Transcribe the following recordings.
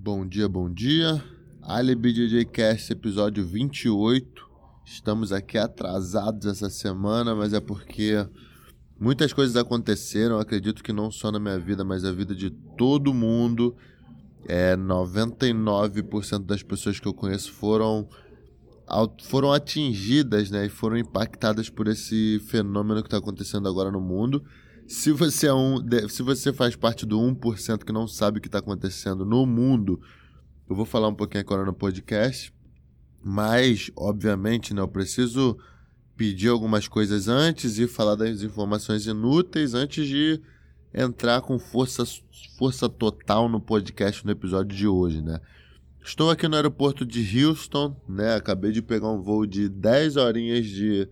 Bom dia, bom dia. Alibi DJ Cast, episódio 28. Estamos aqui atrasados essa semana, mas é porque muitas coisas aconteceram. Acredito que não só na minha vida, mas na vida de todo mundo. É, 99% das pessoas que eu conheço foram foram atingidas né, e foram impactadas por esse fenômeno que está acontecendo agora no mundo. Se você, é um, se você faz parte do 1% que não sabe o que está acontecendo no mundo, eu vou falar um pouquinho agora no podcast. Mas, obviamente, né, eu preciso pedir algumas coisas antes e falar das informações inúteis antes de entrar com força, força total no podcast no episódio de hoje, né? Estou aqui no aeroporto de Houston, né? Acabei de pegar um voo de 10 horinhas de,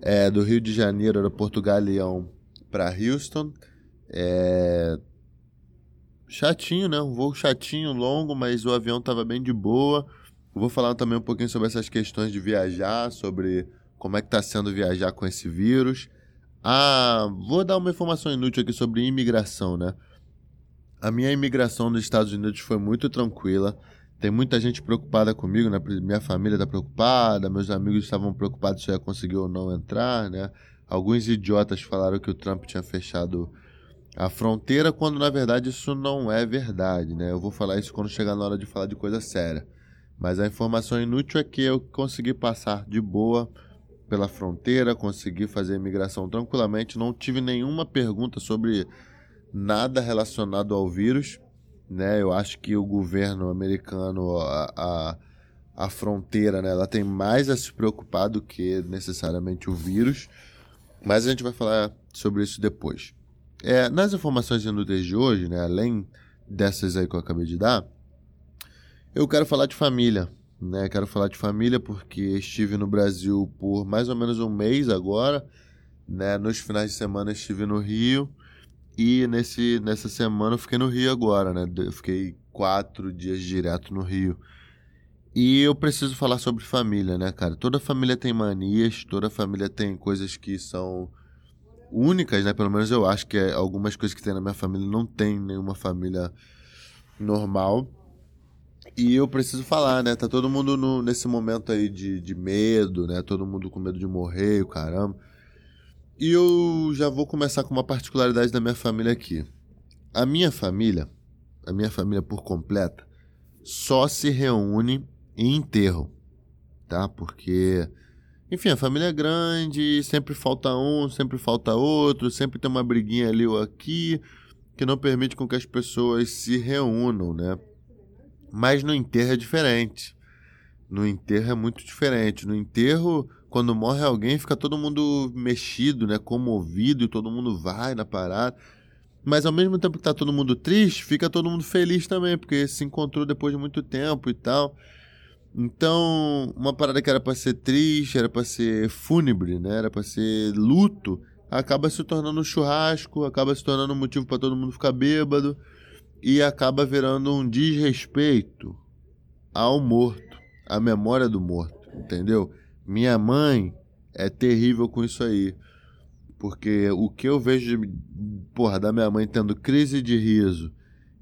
é, do Rio de Janeiro, aeroporto Galeão, para Houston. É... Chatinho, né? Um voo chatinho, longo, mas o avião estava bem de boa. vou falar também um pouquinho sobre essas questões de viajar, sobre como é que está sendo viajar com esse vírus. Ah, vou dar uma informação inútil aqui sobre imigração, né? A minha imigração nos Estados Unidos foi muito tranquila. Tem muita gente preocupada comigo, né? Minha família está preocupada, meus amigos estavam preocupados se eu ia conseguir ou não entrar, né? Alguns idiotas falaram que o Trump tinha fechado a fronteira, quando na verdade isso não é verdade, né? Eu vou falar isso quando chegar na hora de falar de coisa séria. Mas a informação inútil é que eu consegui passar de boa pela fronteira, consegui fazer a imigração tranquilamente, não tive nenhuma pergunta sobre nada relacionado ao vírus, né? Eu acho que o governo americano, a, a, a fronteira, né, ela tem mais a se preocupar do que necessariamente o vírus. Mas a gente vai falar sobre isso depois. É, nas informações inúteis de hoje, né, além dessas aí que eu acabei de dar, eu quero falar de família. Né? Quero falar de família porque estive no Brasil por mais ou menos um mês agora. Né? Nos finais de semana estive no Rio. E nesse, nessa semana eu fiquei no Rio agora, né? Eu fiquei quatro dias direto no Rio. E eu preciso falar sobre família, né, cara? Toda família tem manias, toda família tem coisas que são únicas, né? Pelo menos eu acho que é, algumas coisas que tem na minha família não tem nenhuma família normal. E eu preciso falar, né? Tá todo mundo no, nesse momento aí de, de medo, né? Todo mundo com medo de morrer, o caramba. E eu já vou começar com uma particularidade da minha família aqui. A minha família, a minha família por completa, só se reúne em enterro, tá? Porque, enfim, a família é grande, sempre falta um, sempre falta outro, sempre tem uma briguinha ali ou aqui que não permite com que as pessoas se reúnam, né? Mas no enterro é diferente. No enterro é muito diferente. No enterro, quando morre alguém, fica todo mundo mexido, né? Comovido e todo mundo vai na parada. Mas ao mesmo tempo que tá todo mundo triste, fica todo mundo feliz também, porque se encontrou depois de muito tempo e tal. Então, uma parada que era para ser triste, era para ser fúnebre, né? Era para ser luto, acaba se tornando churrasco, acaba se tornando um motivo para todo mundo ficar bêbado e acaba virando um desrespeito ao morto, à memória do morto, entendeu? Minha mãe é terrível com isso aí. Porque o que eu vejo de, porra, da minha mãe tendo crise de riso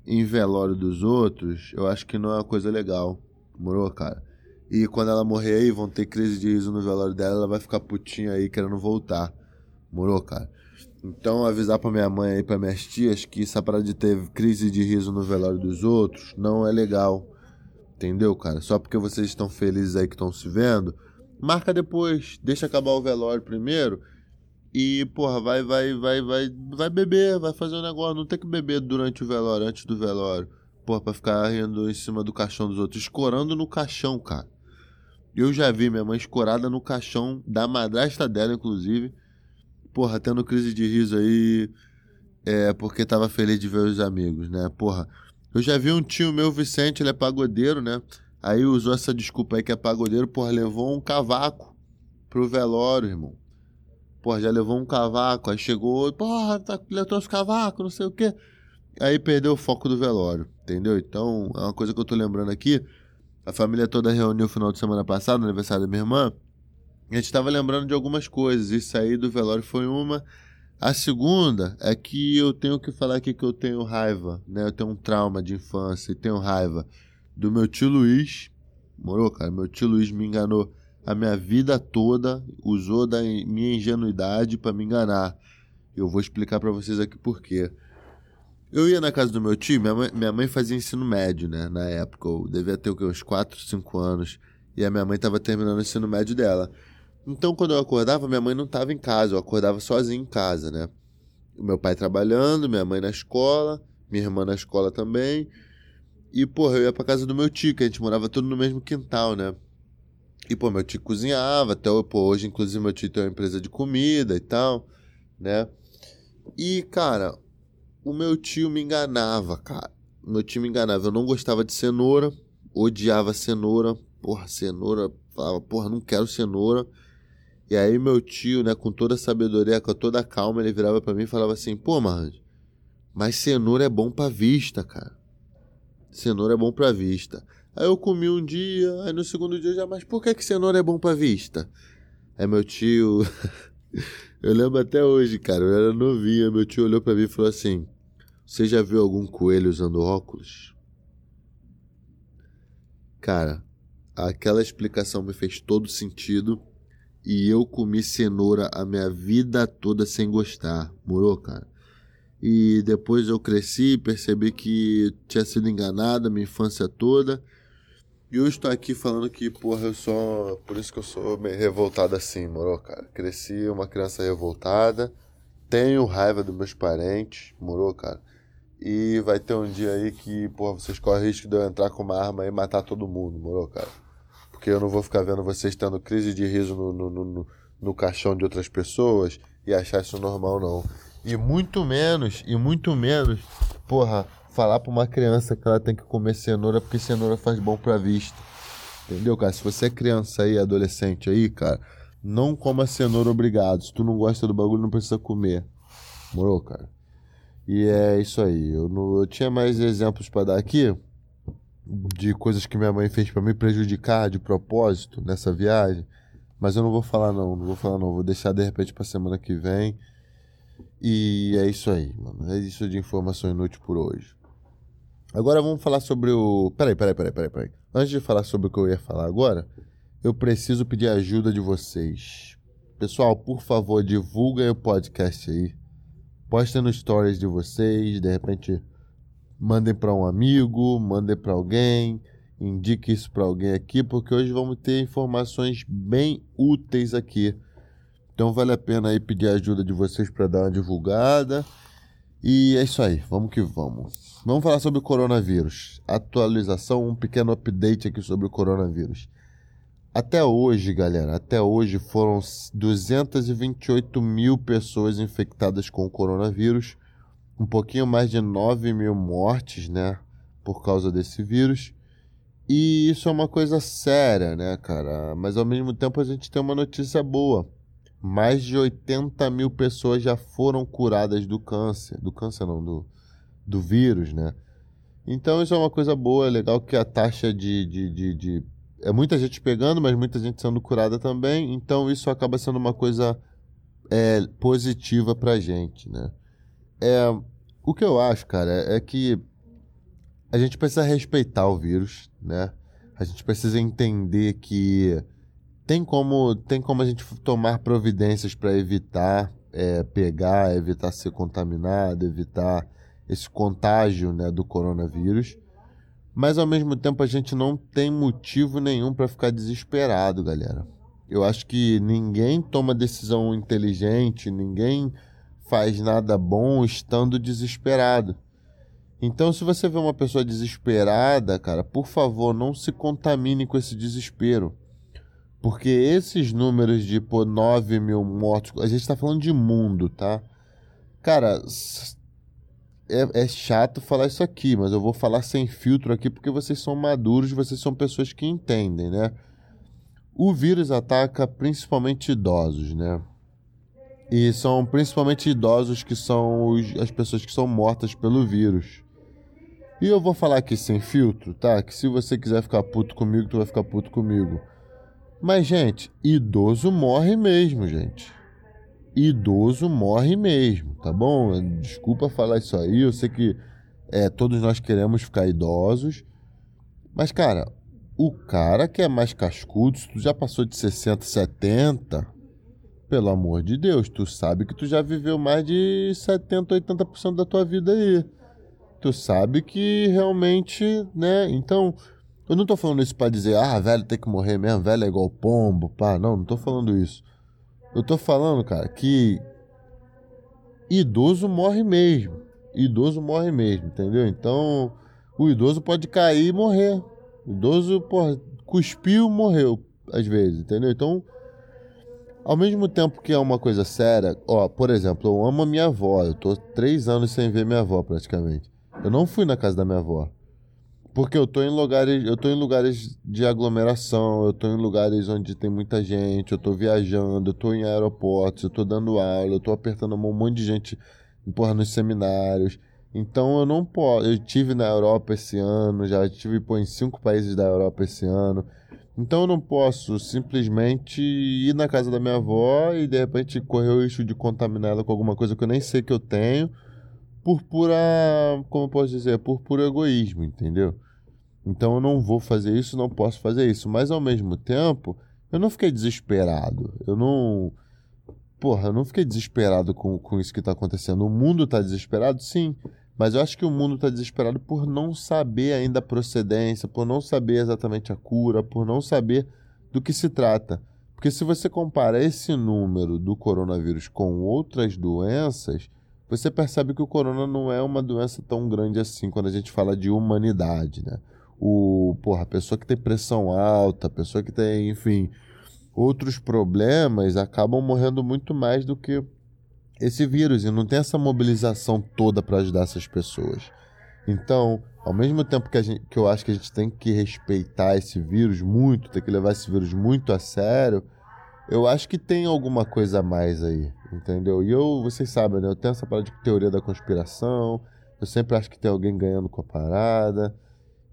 em velório dos outros, eu acho que não é uma coisa legal. Morou, cara? E quando ela morrer aí, vão ter crise de riso no velório dela, ela vai ficar putinha aí querendo voltar. Morou, cara? Então, avisar pra minha mãe aí, pra minhas tias, que essa parada de ter crise de riso no velório dos outros não é legal. Entendeu, cara? Só porque vocês estão felizes aí que estão se vendo, marca depois, deixa acabar o velório primeiro. E, porra, vai, vai, vai, vai, vai beber, vai fazer um negócio. Não tem que beber durante o velório, antes do velório porra, pra ficar rindo em cima do caixão dos outros, escorando no caixão, cara. Eu já vi minha mãe escorada no caixão da madrasta dela, inclusive. Porra, tendo crise de riso aí. É, porque tava feliz de ver os amigos, né? Porra, eu já vi um tio meu, Vicente, ele é pagodeiro, né? Aí usou essa desculpa aí que é pagodeiro, porra, levou um cavaco pro velório, irmão. Porra, já levou um cavaco, aí chegou, porra, tá, ele trouxe cavaco, não sei o quê. Aí perdeu o foco do velório, entendeu? Então, é uma coisa que eu tô lembrando aqui. A família toda reuniu no final de semana passado, aniversário da minha irmã. E a gente tava lembrando de algumas coisas. Isso aí do velório foi uma. A segunda é que eu tenho que falar aqui que eu tenho raiva, né? Eu tenho um trauma de infância e tenho raiva do meu tio Luiz. Morou, cara? Meu tio Luiz me enganou a minha vida toda, usou da minha ingenuidade para me enganar. Eu vou explicar para vocês aqui por quê. Eu ia na casa do meu tio, minha mãe, minha mãe fazia ensino médio, né? Na época, eu devia ter uns 4, 5 anos. E a minha mãe estava terminando o ensino médio dela. Então, quando eu acordava, minha mãe não estava em casa, eu acordava sozinho em casa, né? O meu pai trabalhando, minha mãe na escola, minha irmã na escola também. E, porra, eu ia pra casa do meu tio, que a gente morava tudo no mesmo quintal, né? E, pô, meu tio cozinhava, até pô, hoje, inclusive, meu tio tem uma empresa de comida e tal, né? E, cara, o meu tio me enganava, cara. Meu tio me enganava. Eu não gostava de cenoura, odiava cenoura. Porra, cenoura, falava, porra, não quero cenoura. E aí meu tio, né, com toda a sabedoria, com toda a calma, ele virava para mim e falava assim: "Pô, Marranjo, mas cenoura é bom para vista, cara. Cenoura é bom para vista". Aí eu comi um dia, aí no segundo dia já, mas por que que cenoura é bom para vista? Aí meu tio Eu lembro até hoje, cara, eu era novinho, meu tio olhou para mim e falou assim: "Você já viu algum coelho usando óculos?" Cara, aquela explicação me fez todo sentido e eu comi cenoura a minha vida toda sem gostar, morou, cara? E depois eu cresci, percebi que tinha sido enganado a minha infância toda. E eu estou aqui falando que, porra, eu sou. Por isso que eu sou meio revoltado assim, morou, cara? Cresci uma criança revoltada, tenho raiva dos meus parentes, morou, cara? E vai ter um dia aí que, porra, vocês correm risco de eu entrar com uma arma e matar todo mundo, morou, cara? porque eu não vou ficar vendo vocês tendo crise de riso no, no, no, no caixão de outras pessoas e achar isso normal, não. E muito menos, e muito menos, porra, falar pra uma criança que ela tem que comer cenoura porque cenoura faz bom pra vista. Entendeu, cara? Se você é criança aí, adolescente aí, cara, não coma cenoura obrigado. Se tu não gosta do bagulho, não precisa comer. Morou, cara? E é isso aí. Eu, não, eu tinha mais exemplos para dar aqui de coisas que minha mãe fez para me prejudicar de propósito nessa viagem. Mas eu não vou falar não, não vou falar não, vou deixar de repente para semana que vem. E é isso aí, mano. É isso de informação inútil por hoje. Agora vamos falar sobre o. Peraí, peraí, peraí, peraí, peraí. Antes de falar sobre o que eu ia falar agora, eu preciso pedir a ajuda de vocês. Pessoal, por favor, divulguem o podcast aí. Postem no stories de vocês, de repente mandem para um amigo, mandem para alguém, indique isso para alguém aqui, porque hoje vamos ter informações bem úteis aqui. Então vale a pena aí pedir a ajuda de vocês para dar uma divulgada. E é isso aí, vamos que vamos. Vamos falar sobre o coronavírus. Atualização, um pequeno update aqui sobre o coronavírus. Até hoje, galera, até hoje foram 228 mil pessoas infectadas com o coronavírus um pouquinho mais de 9 mil mortes, né? Por causa desse vírus. E isso é uma coisa séria, né, cara? Mas ao mesmo tempo a gente tem uma notícia boa. Mais de 80 mil pessoas já foram curadas do câncer. Do câncer não, do, do vírus, né? Então isso é uma coisa boa, é legal que a taxa de, de, de, de, É muita gente pegando, mas muita gente sendo curada também. Então isso acaba sendo uma coisa é, positiva pra gente, né? É, o que eu acho, cara, é que a gente precisa respeitar o vírus, né? A gente precisa entender que tem como, tem como a gente tomar providências para evitar é, pegar, evitar ser contaminado, evitar esse contágio né, do coronavírus. Mas ao mesmo tempo a gente não tem motivo nenhum para ficar desesperado, galera. Eu acho que ninguém toma decisão inteligente, ninguém faz nada bom estando desesperado. Então, se você vê uma pessoa desesperada, cara, por favor, não se contamine com esse desespero. Porque esses números de pô, 9 mil mortos, a gente está falando de mundo, tá? Cara, é, é, chato falar isso aqui, mas eu vou falar sem filtro aqui porque vocês são maduros, vocês são pessoas que entendem, né? O vírus ataca principalmente idosos, né? E são principalmente idosos que são os, as pessoas que são mortas pelo vírus. E eu vou falar aqui sem filtro, tá? Que se você quiser ficar puto comigo, tu vai ficar puto comigo. Mas, gente, idoso morre mesmo, gente. Idoso morre mesmo, tá bom? Desculpa falar isso aí, eu sei que é, todos nós queremos ficar idosos, mas, cara, o cara que é mais cascudo, se tu já passou de 60, 70, pelo amor de Deus, tu sabe que tu já viveu mais de 70, 80% da tua vida aí. Tu sabe que realmente, né? Então, eu não tô falando isso para dizer, ah, velho tem que morrer mesmo, velho é igual pombo, pá. Não, não tô falando isso. Eu tô falando, cara, que idoso morre mesmo. Idoso morre mesmo, entendeu? Então, o idoso pode cair e morrer. O idoso, porra, cuspiu, morreu, às vezes, entendeu? Então, ao mesmo tempo que é uma coisa séria, ó, por exemplo, eu amo a minha avó. Eu tô três anos sem ver minha avó, praticamente. Eu não fui na casa da minha avó. Porque eu tô em lugares, eu tô em lugares de aglomeração, eu tô em lugares onde tem muita gente, eu tô viajando, eu tô em aeroportos, eu tô dando aula, eu tô apertando um monte de gente, porra, nos seminários. Então eu não posso. Eu tive na Europa esse ano, já tive em cinco países da Europa esse ano. Então eu não posso simplesmente ir na casa da minha avó e de repente correr o risco de contaminar ela com alguma coisa que eu nem sei que eu tenho por pura, como eu posso dizer, por puro egoísmo, entendeu? Então eu não vou fazer isso, não posso fazer isso, mas ao mesmo tempo, eu não fiquei desesperado. Eu não porra, eu não fiquei desesperado com, com isso que está acontecendo. O mundo está desesperado, sim, mas eu acho que o mundo está desesperado por não saber ainda a procedência, por não saber exatamente a cura, por não saber do que se trata. Porque se você compara esse número do coronavírus com outras doenças, você percebe que o corona não é uma doença tão grande assim quando a gente fala de humanidade, né? O, porra, a pessoa que tem pressão alta, a pessoa que tem, enfim, outros problemas acabam morrendo muito mais do que esse vírus e não tem essa mobilização toda para ajudar essas pessoas. Então, ao mesmo tempo que, gente, que eu acho que a gente tem que respeitar esse vírus muito, tem que levar esse vírus muito a sério, eu acho que tem alguma coisa a mais aí entendeu? E eu, vocês sabem, né? Eu tenho essa parada de teoria da conspiração, eu sempre acho que tem alguém ganhando com a parada.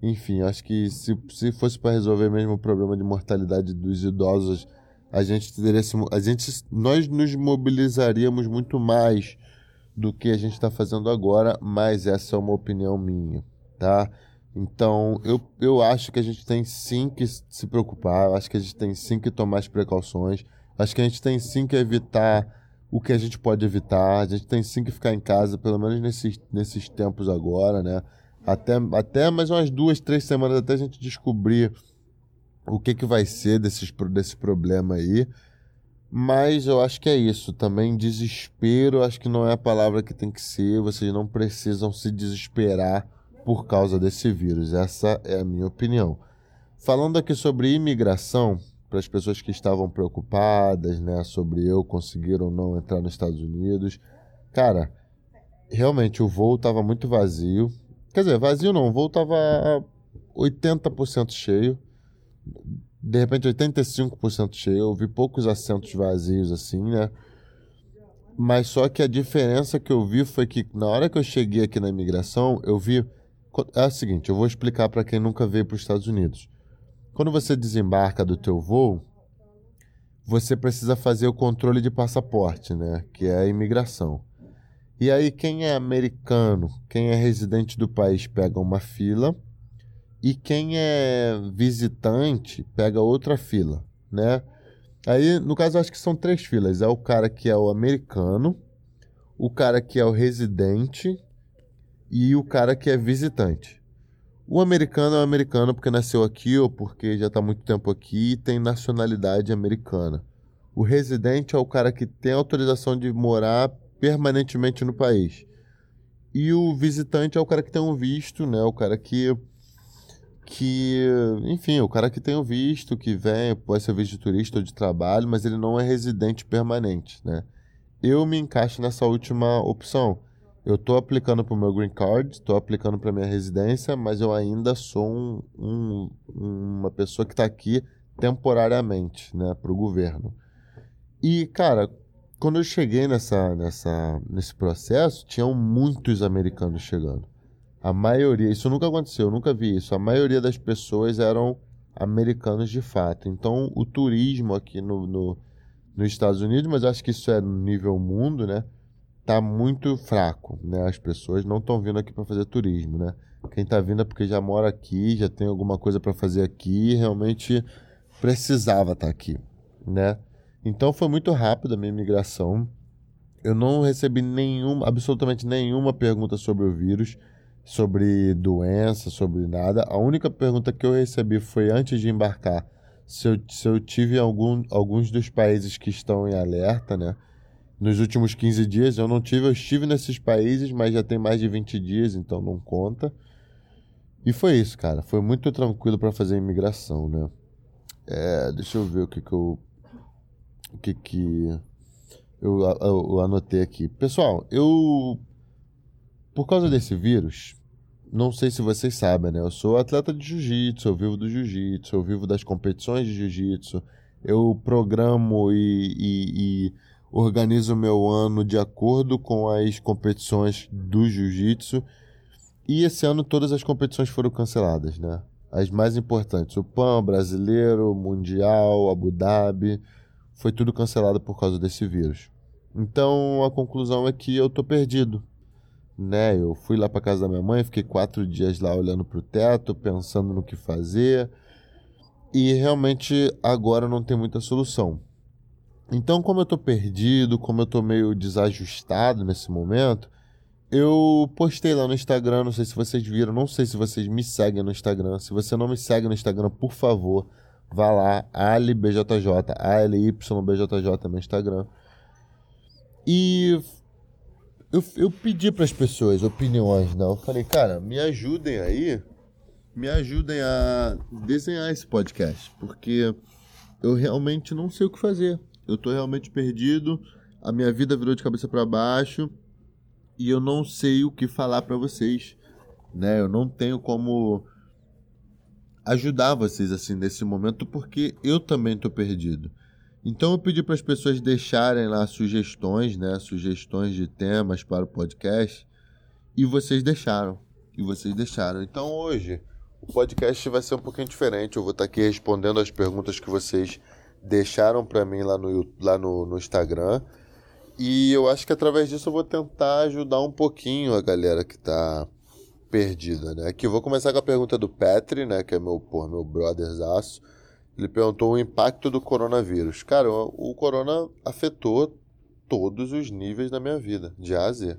Enfim, acho que se, se fosse para resolver mesmo o problema de mortalidade dos idosos, a gente teria a gente nós nos mobilizaríamos muito mais do que a gente está fazendo agora, mas essa é uma opinião minha, tá? Então, eu, eu acho que a gente tem sim que se preocupar, acho que a gente tem sim que tomar as precauções, acho que a gente tem sim que evitar o que a gente pode evitar. A gente tem sim que ficar em casa, pelo menos nesses, nesses tempos agora, né? Até, até mais umas duas, três semanas até a gente descobrir o que, que vai ser desses, desse problema aí. Mas eu acho que é isso. Também desespero, acho que não é a palavra que tem que ser. Vocês não precisam se desesperar por causa desse vírus. Essa é a minha opinião. Falando aqui sobre imigração, para as pessoas que estavam preocupadas, né, sobre eu conseguir ou não entrar nos Estados Unidos. Cara, realmente o voo estava muito vazio. Quer dizer, vazio não, o voo estava 80% cheio. De repente 85% cheio. Eu vi poucos assentos vazios assim, né? Mas só que a diferença que eu vi foi que na hora que eu cheguei aqui na imigração, eu vi é o seguinte, eu vou explicar para quem nunca veio para os Estados Unidos. Quando você desembarca do teu voo, você precisa fazer o controle de passaporte, né? Que é a imigração. E aí quem é americano, quem é residente do país pega uma fila e quem é visitante pega outra fila, né? Aí, no caso, acho que são três filas. É o cara que é o americano, o cara que é o residente e o cara que é visitante. O americano é o americano porque nasceu aqui ou porque já está muito tempo aqui e tem nacionalidade americana. O residente é o cara que tem autorização de morar permanentemente no país. E o visitante é o cara que tem um visto, né? O cara que que, enfim, o cara que tem o visto, que vem, pode ser visto de turista ou de trabalho, mas ele não é residente permanente, né? Eu me encaixo nessa última opção eu estou aplicando para o meu green card, estou aplicando para minha residência, mas eu ainda sou um, um, uma pessoa que está aqui temporariamente, né, para o governo. E, cara, quando eu cheguei nessa, nessa, nesse processo, tinham muitos americanos chegando. A maioria, isso nunca aconteceu, eu nunca vi isso. A maioria das pessoas eram americanos de fato. Então, o turismo aqui no, no nos Estados Unidos, mas acho que isso é nível mundo, né? Tá muito fraco, né? As pessoas não estão vindo aqui para fazer turismo, né? Quem tá vindo é porque já mora aqui, já tem alguma coisa para fazer aqui, realmente precisava estar tá aqui, né? Então foi muito rápido a minha imigração. Eu não recebi nenhuma, absolutamente nenhuma pergunta sobre o vírus, sobre doença, sobre nada. A única pergunta que eu recebi foi antes de embarcar se eu, se eu tive algum, alguns dos países que estão em alerta, né? Nos últimos 15 dias eu não tive, eu estive nesses países, mas já tem mais de 20 dias, então não conta. E foi isso, cara. Foi muito tranquilo para fazer a imigração, né? É, deixa eu ver o que que eu. O que que. Eu, eu, eu anotei aqui. Pessoal, eu. Por causa desse vírus, não sei se vocês sabem, né? Eu sou atleta de jiu-jitsu, eu vivo do jiu-jitsu, eu vivo das competições de jiu-jitsu, eu programo e, e, e organizo meu ano de acordo com as competições do jiu-jitsu. E esse ano todas as competições foram canceladas, né? as mais importantes, o PAN, Brasileiro, Mundial, Abu Dhabi, foi tudo cancelado por causa desse vírus. Então a conclusão é que eu tô perdido, né? Eu fui lá para casa da minha mãe, fiquei quatro dias lá olhando para o teto, pensando no que fazer, e realmente agora não tem muita solução. Então, como eu tô perdido, como eu tô meio desajustado nesse momento, eu postei lá no Instagram, não sei se vocês viram, não sei se vocês me seguem no Instagram. Se você não me segue no Instagram, por favor, vá lá, ALBJJ, ALYBJJ no Instagram. E eu, eu pedi para as pessoas opiniões, né? Eu falei, cara, me ajudem aí, me ajudem a desenhar esse podcast, porque eu realmente não sei o que fazer. Eu tô realmente perdido, a minha vida virou de cabeça para baixo e eu não sei o que falar para vocês, né? Eu não tenho como ajudar vocês assim nesse momento porque eu também estou perdido. Então eu pedi para as pessoas deixarem lá sugestões, né? Sugestões de temas para o podcast e vocês deixaram. E vocês deixaram. Então hoje o podcast vai ser um pouquinho diferente. Eu vou estar aqui respondendo as perguntas que vocês deixaram para mim lá no, lá no, no Instagram. E eu acho que através disso eu vou tentar ajudar um pouquinho a galera que tá perdida, né? Aqui eu vou começar com a pergunta do Petri, né? Que é meu, pô, meu brotherzaço. Ele perguntou o impacto do coronavírus. Cara, o, o corona afetou todos os níveis da minha vida, de A a Z.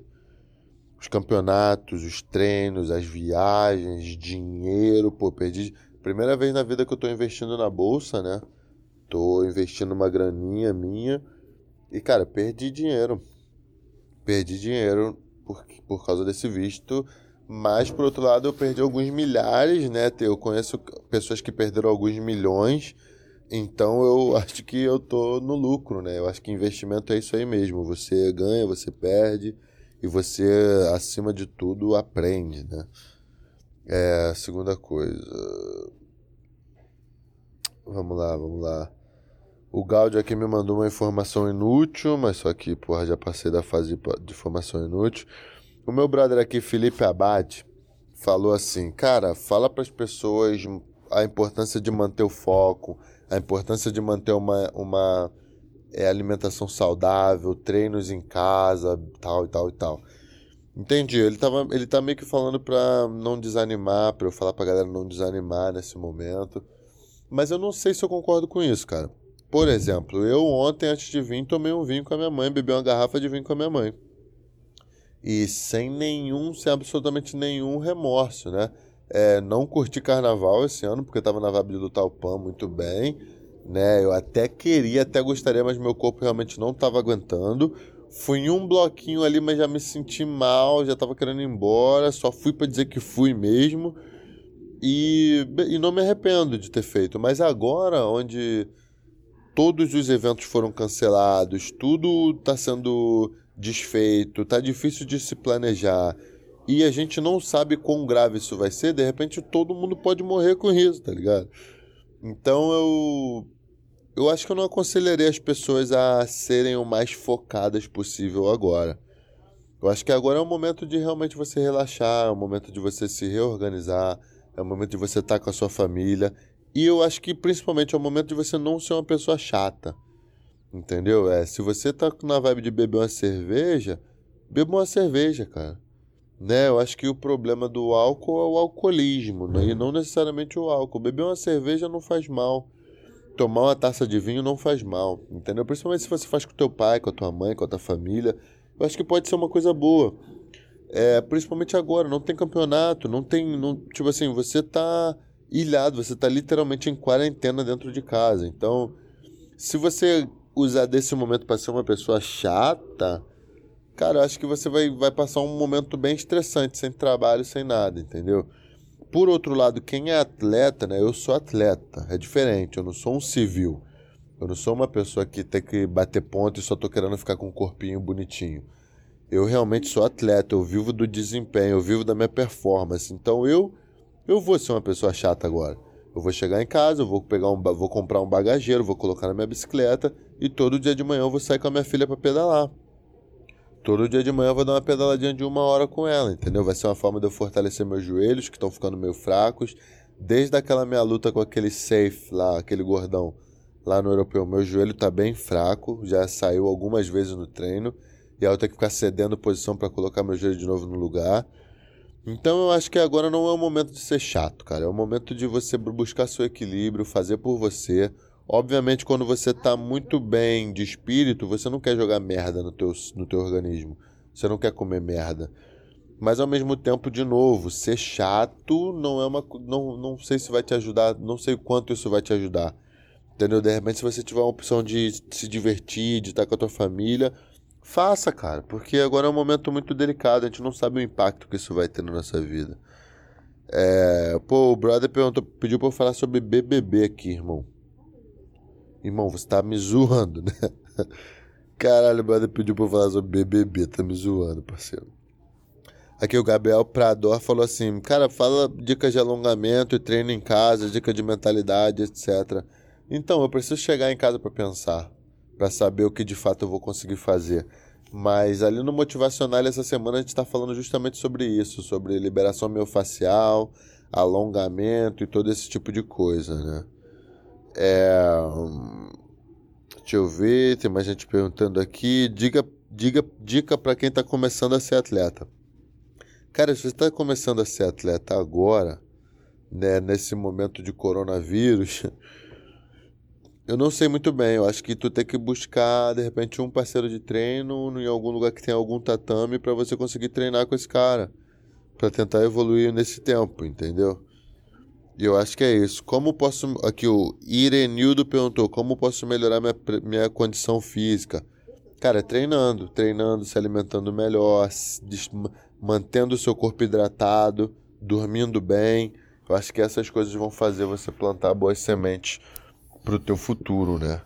Os campeonatos, os treinos, as viagens, dinheiro, pô, perdi. Primeira vez na vida que eu tô investindo na bolsa, né? Tô investindo uma graninha minha e, cara, perdi dinheiro. Perdi dinheiro por, por causa desse visto. Mas, por outro lado, eu perdi alguns milhares, né? Eu conheço pessoas que perderam alguns milhões. Então, eu acho que eu tô no lucro, né? Eu acho que investimento é isso aí mesmo. Você ganha, você perde. E você, acima de tudo, aprende, né? É, segunda coisa. Vamos lá, vamos lá. O Gaudio aqui me mandou uma informação inútil, mas só que, porra, já passei da fase de informação inútil. O meu brother aqui, Felipe Abad, falou assim: Cara, fala para as pessoas a importância de manter o foco, a importância de manter uma, uma é, alimentação saudável, treinos em casa, tal e tal e tal. Entendi. Ele, tava, ele tá meio que falando pra não desanimar, pra eu falar pra galera não desanimar nesse momento. Mas eu não sei se eu concordo com isso, cara. Por exemplo, eu ontem, antes de vir, tomei um vinho com a minha mãe, bebi uma garrafa de vinho com a minha mãe. E sem nenhum, sem absolutamente nenhum remorso, né? É, não curti carnaval esse ano, porque eu tava na vibe do Talpã muito bem, né? Eu até queria, até gostaria, mas meu corpo realmente não tava aguentando. Fui em um bloquinho ali, mas já me senti mal, já tava querendo ir embora, só fui para dizer que fui mesmo. E, e não me arrependo de ter feito. Mas agora, onde todos os eventos foram cancelados, tudo está sendo desfeito, tá difícil de se planejar e a gente não sabe quão grave isso vai ser, de repente todo mundo pode morrer com isso, tá ligado? Então eu eu acho que eu não aconselharia as pessoas a serem o mais focadas possível agora. Eu acho que agora é o momento de realmente você relaxar, é o momento de você se reorganizar, é o momento de você estar tá com a sua família e eu acho que principalmente é o momento de você não ser uma pessoa chata. Entendeu? É, se você tá na vibe de beber uma cerveja, beba uma cerveja, cara. Né? Eu acho que o problema do álcool é o alcoolismo, né? e não necessariamente o álcool. Beber uma cerveja não faz mal. Tomar uma taça de vinho não faz mal, entendeu? Principalmente se você faz com teu pai, com a tua mãe, com a tua família. Eu acho que pode ser uma coisa boa. É, principalmente agora, não tem campeonato, não tem. Não, tipo assim, você tá ilhado, você tá literalmente em quarentena dentro de casa. Então, se você usar desse momento para ser uma pessoa chata, cara, eu acho que você vai, vai passar um momento bem estressante, sem trabalho, sem nada, entendeu? Por outro lado, quem é atleta, né? Eu sou atleta, é diferente, eu não sou um civil. Eu não sou uma pessoa que tem que bater ponto e só tô querendo ficar com um corpinho bonitinho. Eu realmente sou atleta, eu vivo do desempenho, eu vivo da minha performance. Então eu eu vou ser uma pessoa chata agora. Eu vou chegar em casa, eu vou pegar um, vou comprar um bagageiro, vou colocar na minha bicicleta e todo dia de manhã eu vou sair com a minha filha para pedalar. Todo dia de manhã eu vou dar uma pedaladinha de uma hora com ela, entendeu? Vai ser uma forma de eu fortalecer meus joelhos, que estão ficando meio fracos. Desde aquela minha luta com aquele safe lá, aquele gordão lá no europeu, meu joelho tá bem fraco, já saiu algumas vezes no treino. E aí eu tenho que ficar cedendo posição para colocar meu joelho de novo no lugar. Então eu acho que agora não é o momento de ser chato, cara. É o momento de você buscar seu equilíbrio, fazer por você. Obviamente, quando você tá muito bem de espírito, você não quer jogar merda no teu, no teu organismo. Você não quer comer merda. Mas ao mesmo tempo, de novo, ser chato não é uma. Não, não sei se vai te ajudar, não sei quanto isso vai te ajudar. Entendeu? De repente, se você tiver uma opção de se divertir, de estar com a tua família, Faça, cara, porque agora é um momento muito delicado, a gente não sabe o impacto que isso vai ter na nossa vida. É, pô, o brother perguntou, pediu pra eu falar sobre BBB aqui, irmão. Irmão, você tá me zoando, né? Caralho, o brother pediu pra eu falar sobre BBB, tá me zoando, parceiro. Aqui o Gabriel Prador falou assim: Cara, fala dicas de alongamento e treino em casa, dica de mentalidade, etc. Então, eu preciso chegar em casa para pensar para saber o que de fato eu vou conseguir fazer. Mas ali no Motivacional essa semana a gente está falando justamente sobre isso, sobre liberação miofascial, alongamento e todo esse tipo de coisa, né? É... Deixa eu ver, tem mais gente perguntando aqui. Diga, diga, dica para quem está começando a ser atleta. Cara, se você está começando a ser atleta agora, né, nesse momento de coronavírus, Eu não sei muito bem, eu acho que tu tem que buscar, de repente, um parceiro de treino em algum lugar que tenha algum tatame para você conseguir treinar com esse cara. para tentar evoluir nesse tempo, entendeu? E eu acho que é isso. Como posso. Aqui o Irenildo perguntou: como posso melhorar minha, minha condição física? Cara, treinando, treinando, se alimentando melhor, mantendo o seu corpo hidratado, dormindo bem. Eu acho que essas coisas vão fazer você plantar boas sementes pro teu futuro, né?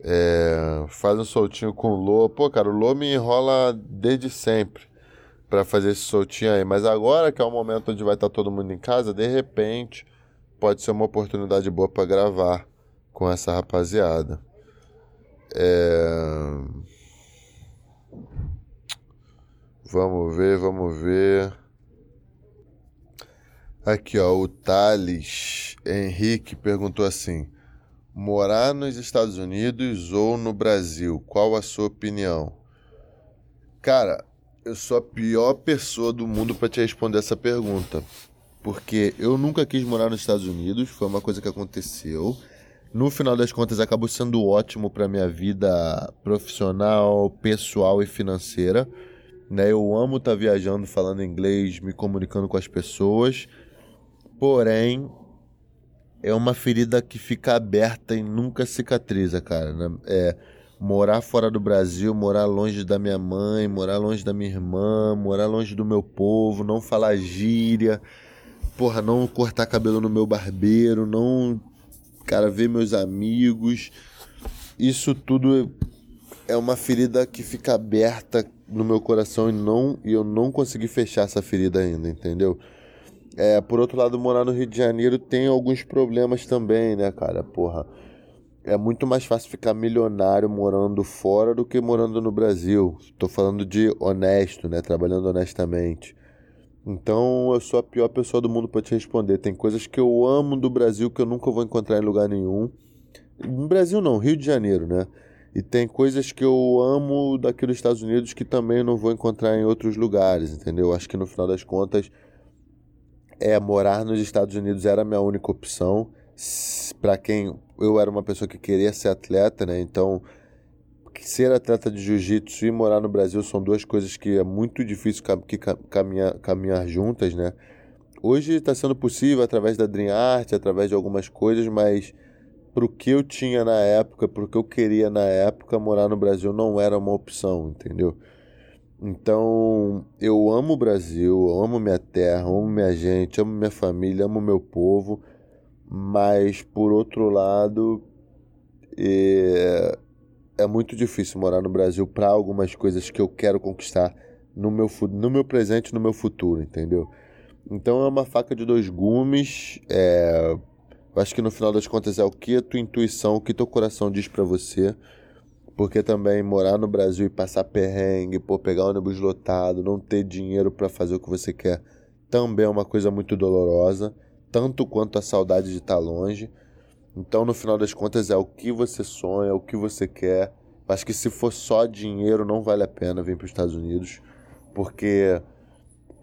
É, faz um soltinho com o Lô. Pô, cara, o Lô me enrola desde sempre para fazer esse soltinho aí. Mas agora que é o momento onde vai estar tá todo mundo em casa, de repente pode ser uma oportunidade boa para gravar com essa rapaziada. É... Vamos ver, vamos ver. Aqui, ó, o Thales Henrique perguntou assim: Morar nos Estados Unidos ou no Brasil? Qual a sua opinião? Cara, eu sou a pior pessoa do mundo para te responder essa pergunta. Porque eu nunca quis morar nos Estados Unidos, foi uma coisa que aconteceu. No final das contas, acabou sendo ótimo para minha vida profissional, pessoal e financeira. Né? Eu amo estar tá viajando, falando inglês, me comunicando com as pessoas. Porém, é uma ferida que fica aberta e nunca cicatriza, cara. Né? É, morar fora do Brasil, morar longe da minha mãe, morar longe da minha irmã, morar longe do meu povo, não falar gíria, porra, não cortar cabelo no meu barbeiro, não, cara, ver meus amigos. Isso tudo é uma ferida que fica aberta no meu coração e não e eu não consegui fechar essa ferida ainda, entendeu? É, por outro lado, morar no Rio de Janeiro tem alguns problemas também, né, cara? Porra, é muito mais fácil ficar milionário morando fora do que morando no Brasil. Tô falando de honesto, né? Trabalhando honestamente. Então, eu sou a pior pessoa do mundo para te responder. Tem coisas que eu amo do Brasil que eu nunca vou encontrar em lugar nenhum. No Brasil não, Rio de Janeiro, né? E tem coisas que eu amo daqui dos Estados Unidos que também não vou encontrar em outros lugares, entendeu? Acho que no final das contas, é morar nos Estados Unidos era a minha única opção. Para quem eu era uma pessoa que queria ser atleta, né? Então, ser atleta de jiu-jitsu e morar no Brasil são duas coisas que é muito difícil que caminhar, caminhar juntas, né? Hoje está sendo possível através da Dream Art, através de algumas coisas, mas pro que eu tinha na época, pro que eu queria na época, morar no Brasil não era uma opção, entendeu? Então, eu amo o Brasil, amo minha terra, amo minha gente, amo minha família, amo meu povo, mas por outro lado, é, é muito difícil morar no Brasil para algumas coisas que eu quero conquistar no meu, no meu presente no meu futuro, entendeu? Então é uma faca de dois gumes, é, eu acho que no final das contas é o que a tua intuição, o que teu coração diz para você. Porque também morar no Brasil e passar perrengue, pô, pegar ônibus lotado, não ter dinheiro para fazer o que você quer, também é uma coisa muito dolorosa, tanto quanto a saudade de estar tá longe. Então, no final das contas, é o que você sonha, é o que você quer. Acho que se for só dinheiro, não vale a pena vir para os Estados Unidos, porque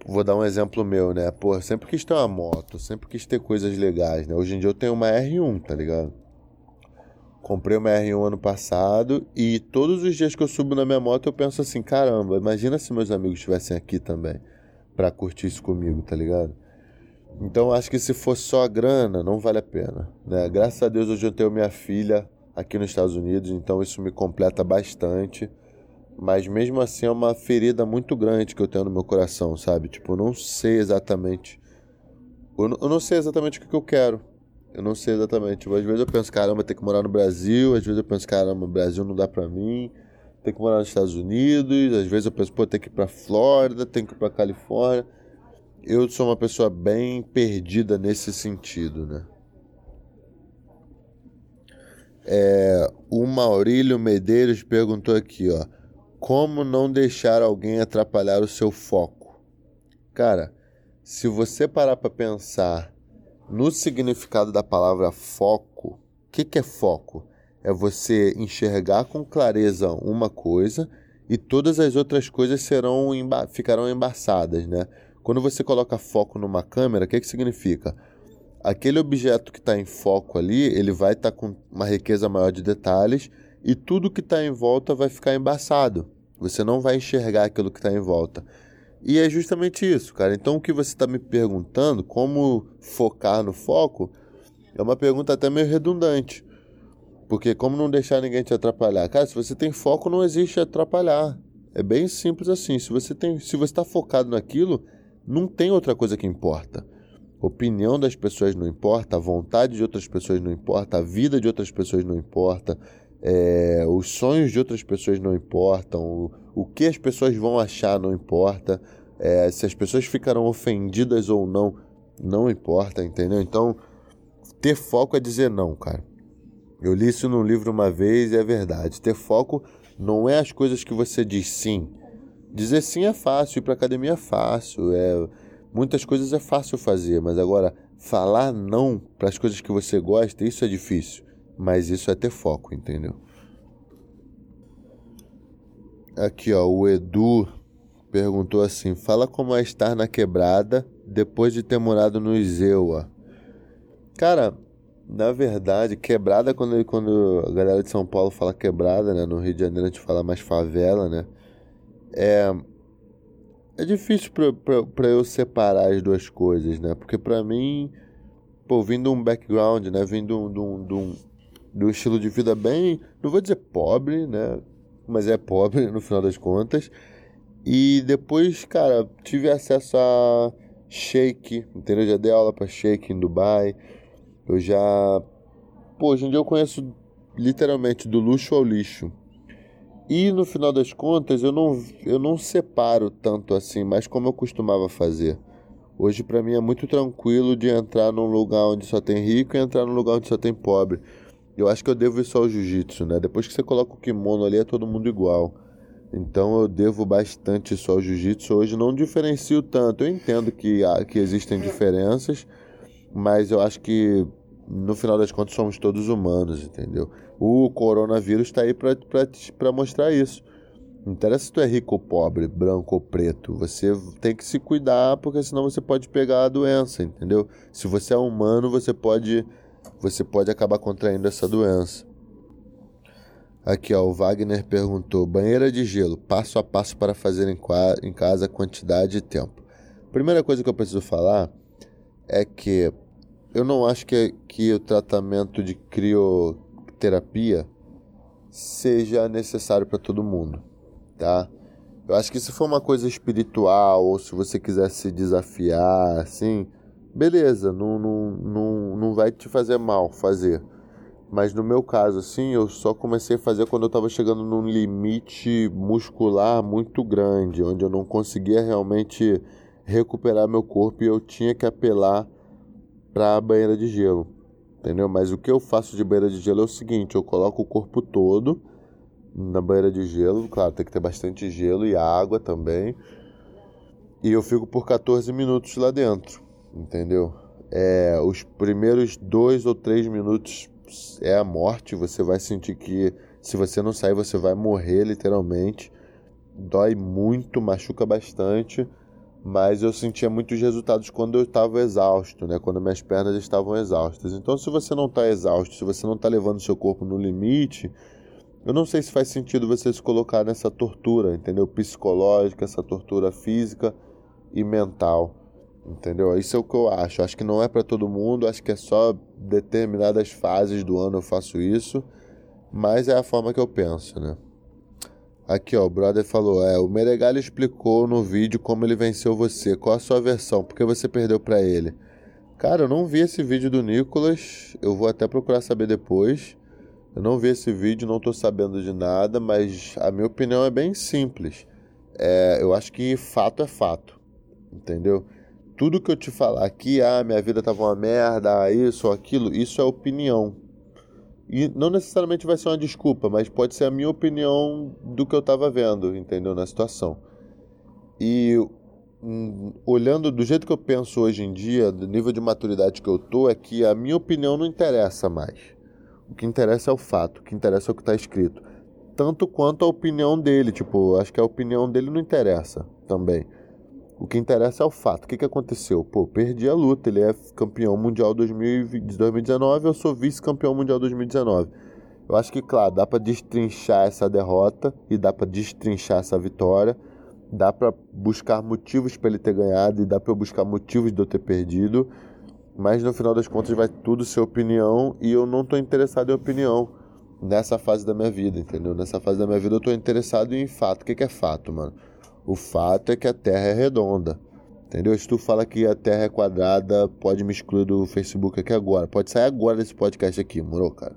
Vou dar um exemplo meu, né? Pô, sempre quis ter uma moto, sempre quis ter coisas legais, né? Hoje em dia eu tenho uma R1, tá ligado? Comprei uma R1 ano passado e todos os dias que eu subo na minha moto eu penso assim, caramba, imagina se meus amigos estivessem aqui também para curtir isso comigo, tá ligado? Então acho que se for só a grana, não vale a pena, né? Graças a Deus hoje eu tenho minha filha aqui nos Estados Unidos, então isso me completa bastante. Mas mesmo assim é uma ferida muito grande que eu tenho no meu coração, sabe? Tipo, eu não sei exatamente. Eu não, sei exatamente o que, eu quero. Eu não sei exatamente. Às vezes eu penso, caramba, tem que morar no Brasil. Às vezes eu penso, caramba, o Brasil não dá pra mim. Tem que morar nos Estados Unidos. Às vezes eu penso, pô, tem que ir pra Flórida, tem que ir pra Califórnia. Eu sou uma pessoa bem perdida nesse sentido, né? É, o Maurílio Medeiros perguntou aqui, ó. Como não deixar alguém atrapalhar o seu foco? Cara, se você parar para pensar no significado da palavra foco, o que, que é foco? É você enxergar com clareza uma coisa e todas as outras coisas serão emba ficarão embaçadas, né? Quando você coloca foco numa câmera, o que, que significa? Aquele objeto que está em foco ali, ele vai estar tá com uma riqueza maior de detalhes e tudo que está em volta vai ficar embaçado. Você não vai enxergar aquilo que está em volta. E é justamente isso, cara. Então, o que você está me perguntando, como focar no foco, é uma pergunta até meio redundante. Porque, como não deixar ninguém te atrapalhar? Cara, se você tem foco, não existe atrapalhar. É bem simples assim. Se você tem, se você está focado naquilo, não tem outra coisa que importa. Opinião das pessoas não importa, a vontade de outras pessoas não importa, a vida de outras pessoas não importa, é, os sonhos de outras pessoas não importam, o, o que as pessoas vão achar não importa, é, se as pessoas ficarão ofendidas ou não, não importa, entendeu? Então, ter foco é dizer não, cara. Eu li isso num livro uma vez e é verdade. Ter foco não é as coisas que você diz sim. Dizer sim é fácil, ir para academia é fácil, é muitas coisas é fácil fazer, mas agora falar não para as coisas que você gosta, isso é difícil. Mas isso é ter foco, entendeu? Aqui, ó, o Edu perguntou assim: fala como é estar na quebrada depois de ter morado no Iseua. Cara, na verdade, quebrada, quando, quando a galera de São Paulo fala quebrada, né? No Rio de Janeiro a gente fala mais favela, né? É, é difícil pra eu separar as duas coisas, né? Porque pra mim, pô, vindo um background, né? Vindo de um, de um, do estilo de vida bem, não vou dizer pobre, né? Mas é pobre no final das contas. E depois, cara, tive acesso a shake, entendeu? Já dei aula para shake em Dubai. Eu já. Pô, hoje em dia eu conheço literalmente do luxo ao lixo. E no final das contas eu não, eu não separo tanto assim, mas como eu costumava fazer. Hoje para mim é muito tranquilo de entrar num lugar onde só tem rico e entrar num lugar onde só tem pobre. Eu acho que eu devo isso ao jiu-jitsu, né? Depois que você coloca o kimono ali, é todo mundo igual. Então eu devo bastante isso ao jiu-jitsu. Hoje não diferencio tanto. Eu entendo que, há, que existem diferenças, mas eu acho que no final das contas somos todos humanos, entendeu? O coronavírus está aí para mostrar isso. Não interessa se tu é rico ou pobre, branco ou preto. Você tem que se cuidar, porque senão você pode pegar a doença, entendeu? Se você é humano, você pode, você pode acabar contraindo essa doença. Aqui, ó, o Wagner perguntou: banheira de gelo, passo a passo para fazer em, em casa, quantidade e tempo. Primeira coisa que eu preciso falar é que eu não acho que, que o tratamento de crioterapia seja necessário para todo mundo tá? Eu acho que se for uma coisa espiritual ou se você quiser se desafiar, assim, beleza, não, não, não, não vai te fazer mal fazer. Mas no meu caso, assim, eu só comecei a fazer quando eu estava chegando num limite muscular muito grande, onde eu não conseguia realmente recuperar meu corpo e eu tinha que apelar para a banheira de gelo, entendeu? Mas o que eu faço de banheira de gelo é o seguinte: eu coloco o corpo todo na banheira de gelo, claro, tem que ter bastante gelo e água também. E eu fico por 14 minutos lá dentro, entendeu? É, os primeiros dois ou três minutos é a morte, você vai sentir que se você não sair você vai morrer literalmente. Dói muito, machuca bastante, mas eu sentia muitos resultados quando eu estava exausto, né? Quando minhas pernas estavam exaustas. Então, se você não está exausto, se você não está levando seu corpo no limite, eu não sei se faz sentido você se colocar nessa tortura, entendeu? Psicológica, essa tortura física e mental, entendeu? Isso é o que eu acho. Acho que não é para todo mundo, acho que é só determinadas fases do ano eu faço isso, mas é a forma que eu penso, né? Aqui, ó, o brother falou: é, o Meregali explicou no vídeo como ele venceu você. Qual a sua versão? Por que você perdeu para ele? Cara, eu não vi esse vídeo do Nicolas. Eu vou até procurar saber depois. Eu não vi esse vídeo, não estou sabendo de nada, mas a minha opinião é bem simples. É, eu acho que fato é fato, entendeu? Tudo que eu te falar aqui, ah, minha vida estava uma merda, ah, isso ou aquilo, isso é opinião. E não necessariamente vai ser uma desculpa, mas pode ser a minha opinião do que eu estava vendo, entendeu? Na situação. E hum, olhando do jeito que eu penso hoje em dia, do nível de maturidade que eu tô, é que a minha opinião não interessa mais. O que interessa é o fato, o que interessa é o que está escrito. Tanto quanto a opinião dele, tipo, acho que a opinião dele não interessa também. O que interessa é o fato. O que, que aconteceu? Pô, perdi a luta. Ele é campeão mundial 2019, eu sou vice-campeão mundial 2019. Eu acho que, claro, dá para destrinchar essa derrota e dá para destrinchar essa vitória. Dá para buscar motivos para ele ter ganhado e dá para buscar motivos de eu ter perdido. Mas no final das contas vai tudo ser opinião e eu não estou interessado em opinião nessa fase da minha vida, entendeu? Nessa fase da minha vida eu estou interessado em fato. O que, que é fato, mano? O fato é que a Terra é redonda. Entendeu? Se tu fala que a Terra é quadrada, pode me excluir do Facebook aqui agora. Pode sair agora desse podcast aqui, moro, cara?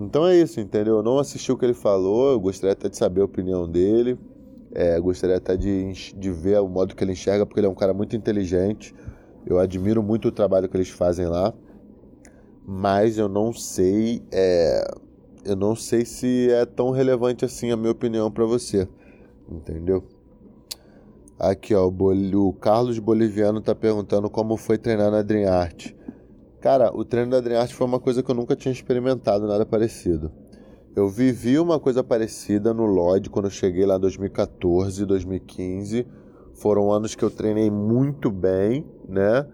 Então é isso, entendeu? Eu não assisti o que ele falou, eu gostaria até de saber a opinião dele. É, gostaria até de, de ver o modo que ele enxerga, porque ele é um cara muito inteligente. Eu admiro muito o trabalho que eles fazem lá, mas eu não sei, é, eu não sei se é tão relevante assim a minha opinião para você, entendeu? Aqui ó, o Carlos Boliviano tá perguntando como foi treinar na Dream Art. Cara, o treino da Dream Art foi uma coisa que eu nunca tinha experimentado, nada parecido. Eu vivi uma coisa parecida no Lloyd quando eu cheguei lá em 2014, 2015 foram anos que eu treinei muito bem, né?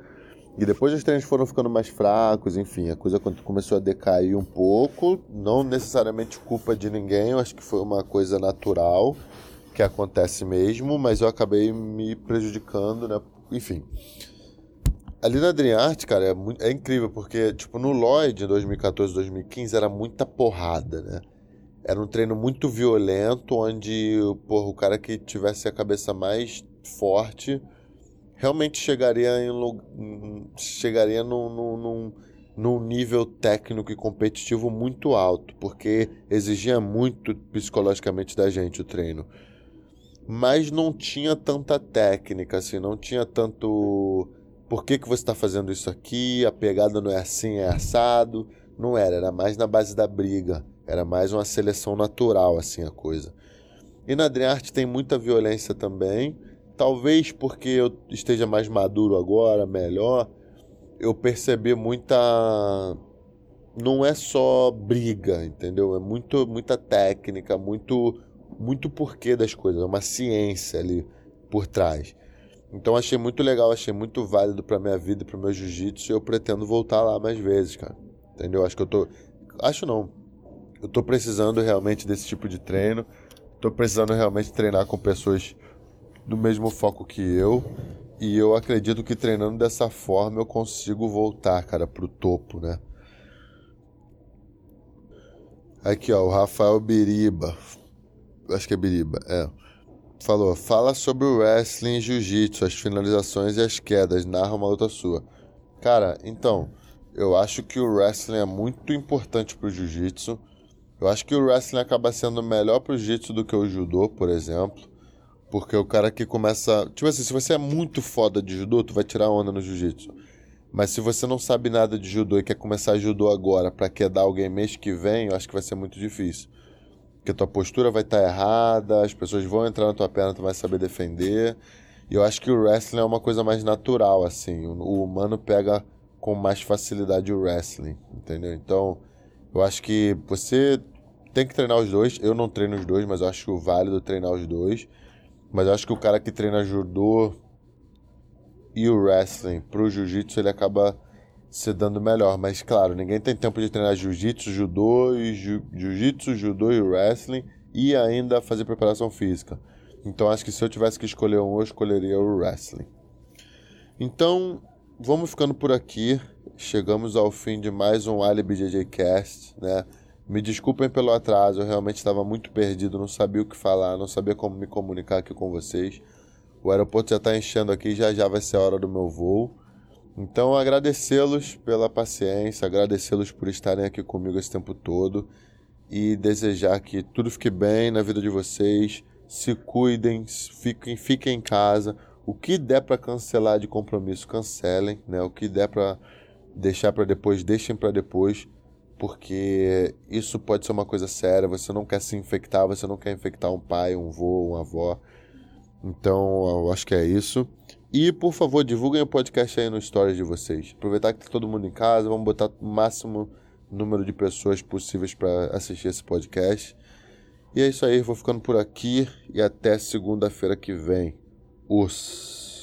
E depois os treinos foram ficando mais fracos, enfim, a coisa começou a decair um pouco, não necessariamente culpa de ninguém, eu acho que foi uma coisa natural que acontece mesmo, mas eu acabei me prejudicando, né? Enfim. Ali na Dream Art, cara, é, muito, é incrível, porque, tipo, no Lloyd, em 2014, 2015, era muita porrada, né? Era um treino muito violento, onde porra, o cara que tivesse a cabeça mais forte, realmente chegaria em chegaria num, num, num nível técnico e competitivo muito alto, porque exigia muito psicologicamente da gente o treino. Mas não tinha tanta técnica, assim, não tinha tanto. Por que, que você está fazendo isso aqui? A pegada não é assim, é assado. Não era, era mais na base da briga. Era mais uma seleção natural, assim, a coisa. E na Dream Art tem muita violência também, Talvez porque eu esteja mais maduro agora, melhor, eu percebi muita não é só briga, entendeu? É muito muita técnica, muito muito porquê das coisas, é uma ciência ali por trás. Então achei muito legal, achei muito válido para minha vida e para meu jiu-jitsu e eu pretendo voltar lá mais vezes, cara. Entendeu? Acho que eu tô acho não. Eu tô precisando realmente desse tipo de treino. Tô precisando realmente treinar com pessoas do mesmo foco que eu. E eu acredito que treinando dessa forma eu consigo voltar, cara, pro topo, né? Aqui, ó, o Rafael Biriba. Acho que é Biriba, é. Falou, fala sobre o wrestling e jiu-jitsu, as finalizações e as quedas, narra uma luta sua. Cara, então, eu acho que o wrestling é muito importante pro jiu-jitsu. Eu acho que o wrestling acaba sendo melhor pro jiu-jitsu do que o judô, por exemplo. Porque o cara que começa. Tipo assim, se você é muito foda de judô, tu vai tirar onda no jiu-jitsu. Mas se você não sabe nada de judô e quer começar judô agora para quedar alguém mês que vem, eu acho que vai ser muito difícil. Porque tua postura vai estar tá errada, as pessoas vão entrar na tua perna, tu vai saber defender. E eu acho que o wrestling é uma coisa mais natural, assim. O humano pega com mais facilidade o wrestling, entendeu? Então, eu acho que você tem que treinar os dois. Eu não treino os dois, mas eu acho válido treinar os dois. Mas eu acho que o cara que treina judô e o wrestling pro jiu-jitsu, ele acaba se dando melhor. Mas claro, ninguém tem tempo de treinar jiu-jitsu, judô jiu-jitsu, judô e wrestling e ainda fazer preparação física. Então acho que se eu tivesse que escolher um, eu escolheria o wrestling. Então, vamos ficando por aqui. Chegamos ao fim de mais um Alibi JJ Cast, né? Me desculpem pelo atraso, eu realmente estava muito perdido, não sabia o que falar, não sabia como me comunicar aqui com vocês. O aeroporto já está enchendo aqui, já já vai ser a hora do meu voo. Então, agradecê-los pela paciência, agradecê-los por estarem aqui comigo esse tempo todo e desejar que tudo fique bem na vida de vocês. Se cuidem, fiquem, fiquem em casa. O que der para cancelar de compromisso, cancelem, né? O que der para deixar para depois, deixem para depois, porque isso pode ser uma coisa séria. Você não quer se infectar, você não quer infectar um pai, um avô, uma avó. Então, eu acho que é isso. E, por favor, divulguem o podcast aí no stories de vocês. Aproveitar que tá todo mundo em casa, vamos botar o máximo número de pessoas possíveis para assistir esse podcast. E é isso aí, vou ficando por aqui e até segunda-feira que vem. Os